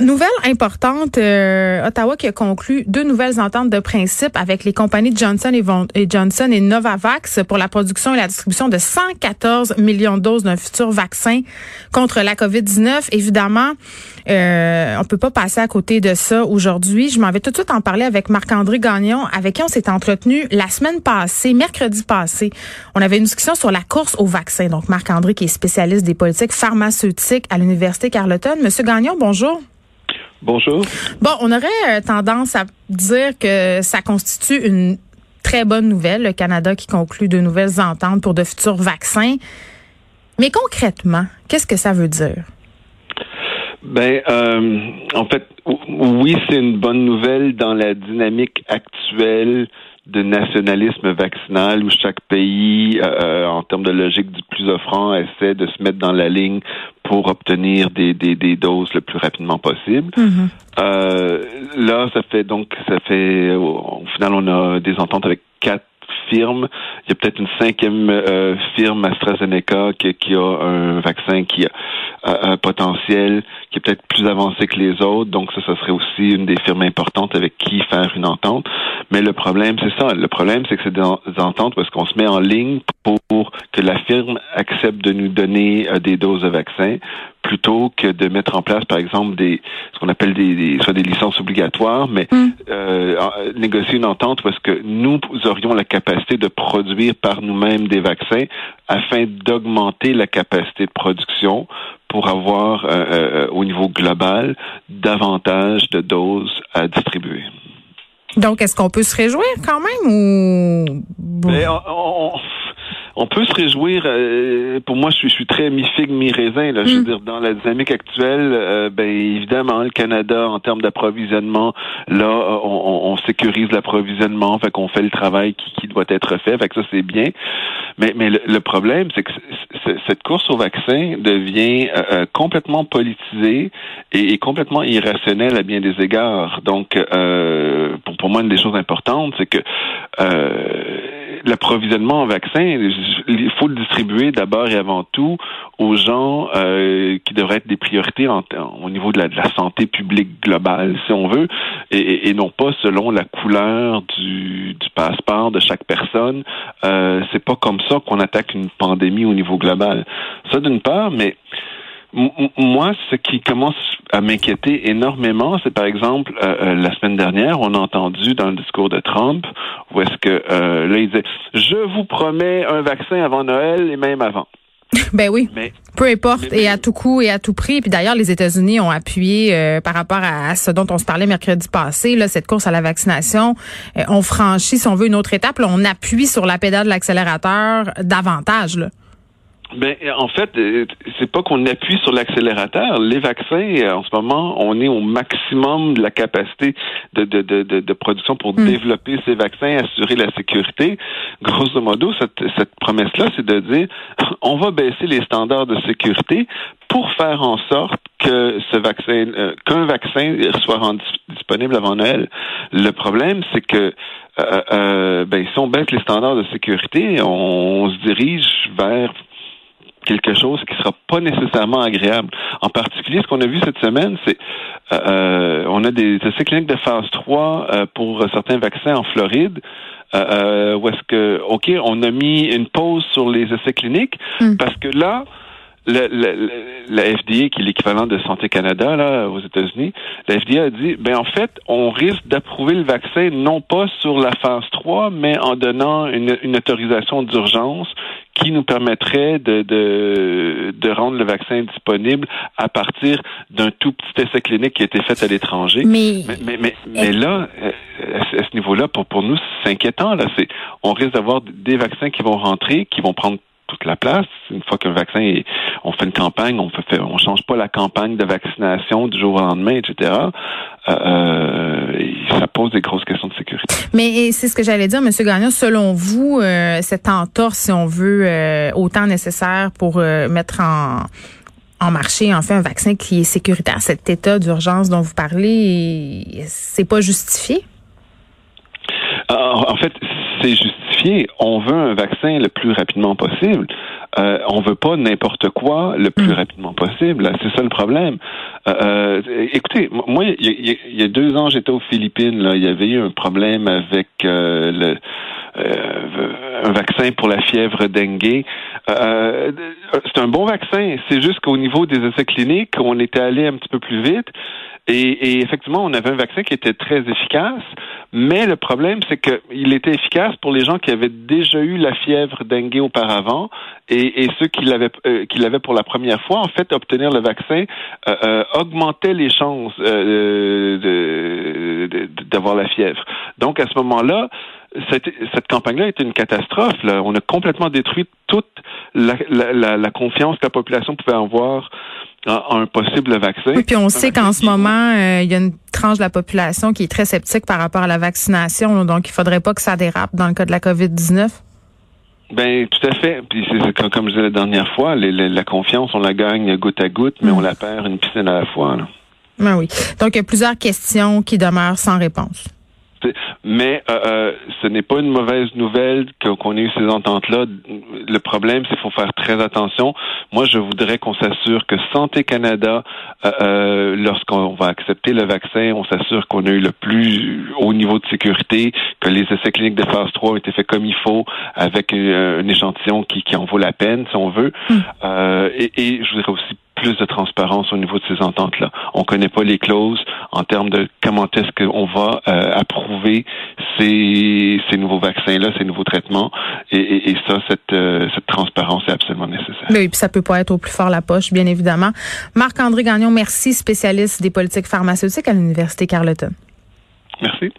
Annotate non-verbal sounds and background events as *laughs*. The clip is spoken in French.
Nouvelle importante, euh, Ottawa qui a conclu deux nouvelles ententes de principe avec les compagnies Johnson et, Johnson et Novavax pour la production et la distribution de 114 millions de doses d'un futur vaccin contre la COVID-19. Évidemment, euh, on peut pas passer à côté de ça aujourd'hui. Je m'en vais tout de suite en parler avec Marc-André Gagnon, avec qui on s'est entretenu la semaine passée, mercredi passé. On avait une discussion sur la course au vaccin. Donc, Marc-André qui est spécialiste des politiques pharmaceutiques à l'Université Carleton. Monsieur Gagnon, bonjour. Bonjour. Bon, on aurait euh, tendance à dire que ça constitue une très bonne nouvelle, le Canada qui conclut de nouvelles ententes pour de futurs vaccins. Mais concrètement, qu'est-ce que ça veut dire? Ben, euh, en fait, oui, c'est une bonne nouvelle dans la dynamique actuelle de nationalisme vaccinal où chaque pays, euh, en termes de logique du plus offrant, essaie de se mettre dans la ligne pour obtenir des, des, des doses le plus rapidement possible. Mm-hmm. euh, là, ça fait donc, ça fait, au final, on a des ententes avec quatre firmes. Il y a peut-être une cinquième euh, firme, AstraZeneca, qui, qui, a un vaccin qui a un potentiel qui est peut-être plus avancé que les autres. Donc ça, ça serait aussi une des firmes importantes avec qui faire une entente. Mais le problème, c'est ça. Le problème, c'est que c'est des ententes parce qu'on se met en ligne pour que la firme accepte de nous donner euh, des doses de vaccin plutôt que de mettre en place, par exemple, des ce qu'on appelle des, soit des licences obligatoires, mais mm. euh, négocier une entente parce que nous aurions la capacité de produire par nous-mêmes des vaccins afin d'augmenter la capacité de production pour avoir euh, euh, au niveau global davantage de doses à distribuer. Donc, est-ce qu'on peut se réjouir quand même ou ben, on peut se réjouir. Euh, pour moi, je suis, je suis très mi-figue, mi-raisin. Là, Je veux mm. dire, dans la dynamique actuelle, euh, ben évidemment, le Canada, en termes d'approvisionnement, là, on, on sécurise l'approvisionnement, fait qu'on fait le travail qui, qui, doit être fait. Fait que ça, c'est bien. Mais, mais le, problème, c'est que cette course au vaccin devient euh, complètement politisée et, complètement irrationnelle à bien des égards. Donc, pour, pour moi, une des choses importantes, c'est que l'approvisionnement en vaccins, il faut le distribuer d'abord et avant tout aux gens euh, qui devraient être des priorités au niveau de la, santé publique globale, si on veut, et, non pas selon la couleur du, passeport de chaque personne. Euh, c'est pas comme ça qu'on attaque une pandémie au niveau global. Ça d'une part, mais moi, ce qui commence à m'inquiéter énormément, c'est par exemple euh, euh, la semaine dernière, on a entendu dans le discours de Trump où est-ce que euh, là il disait je vous promets un vaccin avant Noël et même avant. *laughs* Ben oui. Peu importe, et à tout coup et à tout prix. Puis d'ailleurs, les États-Unis ont appuyé par rapport à, ce dont on se parlait mercredi passé, là, cette course à la vaccination. on franchit, si on veut, une autre étape. on appuie sur la pédale de l'accélérateur davantage. Là. Ben, en fait, euh, c'est pas qu'on appuie sur l'accélérateur. Les vaccins, euh, en ce moment, on est au maximum de la capacité de, de, de, de, production pour hmm. développer ces vaccins, assurer la sécurité. Grosso modo, cette, cette promesse-là, c'est de dire, *laughs* on va baisser les standards de sécurité pour faire en sorte que ce vaccin, euh, qu'un vaccin soit rendu disponible avant Noël. Le problème, c'est que euh, ben, si on baisse les standards de sécurité, on se dirige vers quelque chose qui sera pas nécessairement agréable. En particulier, ce qu'on a vu cette semaine, c'est euh, euh on a des essais cliniques de phase 3 euh, pour certains vaccins en Floride. Euh, euh, où est-ce que, OK, on a mis une pause sur les essais cliniques hmm. parce que là, le, le, la FDA, qui est l'équivalent de Santé Canada là aux États-Unis, la FDA a dit, ben en fait, on risque d'approuver le vaccin non pas sur la phase 3, mais en donnant une, une autorisation d'urgence qui nous permettrait de, de, de, rendre le vaccin disponible à partir d'un tout petit essai clinique qui a été fait à l'étranger. Mais, mais, mais, mais, là, euh, à ce niveau-là, pour, pour nous, c'est inquiétant. Là, c'est, on risque d'avoir des vaccins qui vont rentrer, qui vont prendre toute la place. Une fois qu'un vaccin est, on fait une campagne, on fait, on change pas la campagne de vaccination du jour au lendemain, etc. Euh, euh, ça pose des grosses questions de sécurité. Mais c'est ce que j'allais dire, Monsieur Gagnon. Selon vous, euh, cette entorse, si on veut, euh, autant nécessaire pour mettre en en marché, en fait, un vaccin qui est sécuritaire, cet état d'urgence dont vous parlez, c'est pas justifié? En fait, c'est justifié clarifier. On veut un vaccin le plus rapidement possible. Euh, on veut pas n'importe quoi le plus mm. rapidement possible. C'est ça le problème. Euh, euh écoutez, moi, il y, a deux ans, j'étais aux Philippines. Là, il y avait eu un problème avec euh, le un vaccin pour la fièvre dengue. Euh, c'est un bon vaccin. C'est juste qu'au niveau des essais cliniques, on était allé un petit peu plus vite. Et, effectivement, on avait un vaccin qui était très efficace, mais le problème, c'est qu'il était efficace pour les gens qui avaient déjà eu la fièvre dengue auparavant, et, ceux qui l'avaient euh, qui l'avaient pour la première fois, en fait, obtenir le vaccin euh, augmentait les chances d'avoir la fièvre. Donc, à ce moment-là, cette, cette campagne-là était une catastrophe. Là. On a complètement détruit toute la, la, la, confiance que la population pouvait avoir en un possible vaccin. Oui, puis on sait qu'en ce moment, euh, il y a une tranche de la population qui est très sceptique par rapport à la vaccination. Donc, il faudrait pas que ça dérape dans le cas de la COVID-19. Ben tout à fait. Puis c'est comme, je disais la dernière fois, la confiance, on la gagne goutte à goutte, mais on la perd une piscine à la fois. Là. Ben oui. Donc il y a plusieurs questions qui demeurent sans réponse. Mais euh, euh, ce n'est pas une mauvaise nouvelle qu'on ait eu ces ententes-là. Le problème, c'est qu'il faut faire très attention. Moi, je voudrais qu'on s'assure que Santé Canada, euh, lorsqu'on va accepter le vaccin, on s'assure qu'on a eu le plus haut niveau de sécurité, que les essais cliniques de phase 3 ont été faits comme il faut, avec un, échantillon qui, qui en vaut la peine, si on veut. Hum. et, et je voudrais aussi plus de transparence au niveau de ces ententes-là. On ne connaît pas les clauses en termes de comment est-ce qu'on va euh, approuver ces, ces nouveaux vaccins-là, ces nouveaux traitements. Et, et, ça, cette, euh, cette transparence est absolument nécessaire. Oui, puis ça peut pas être au plus fort la poche, bien évidemment. Marc-André Gagnon, merci, spécialiste des politiques pharmaceutiques à l'Université Carleton. Merci.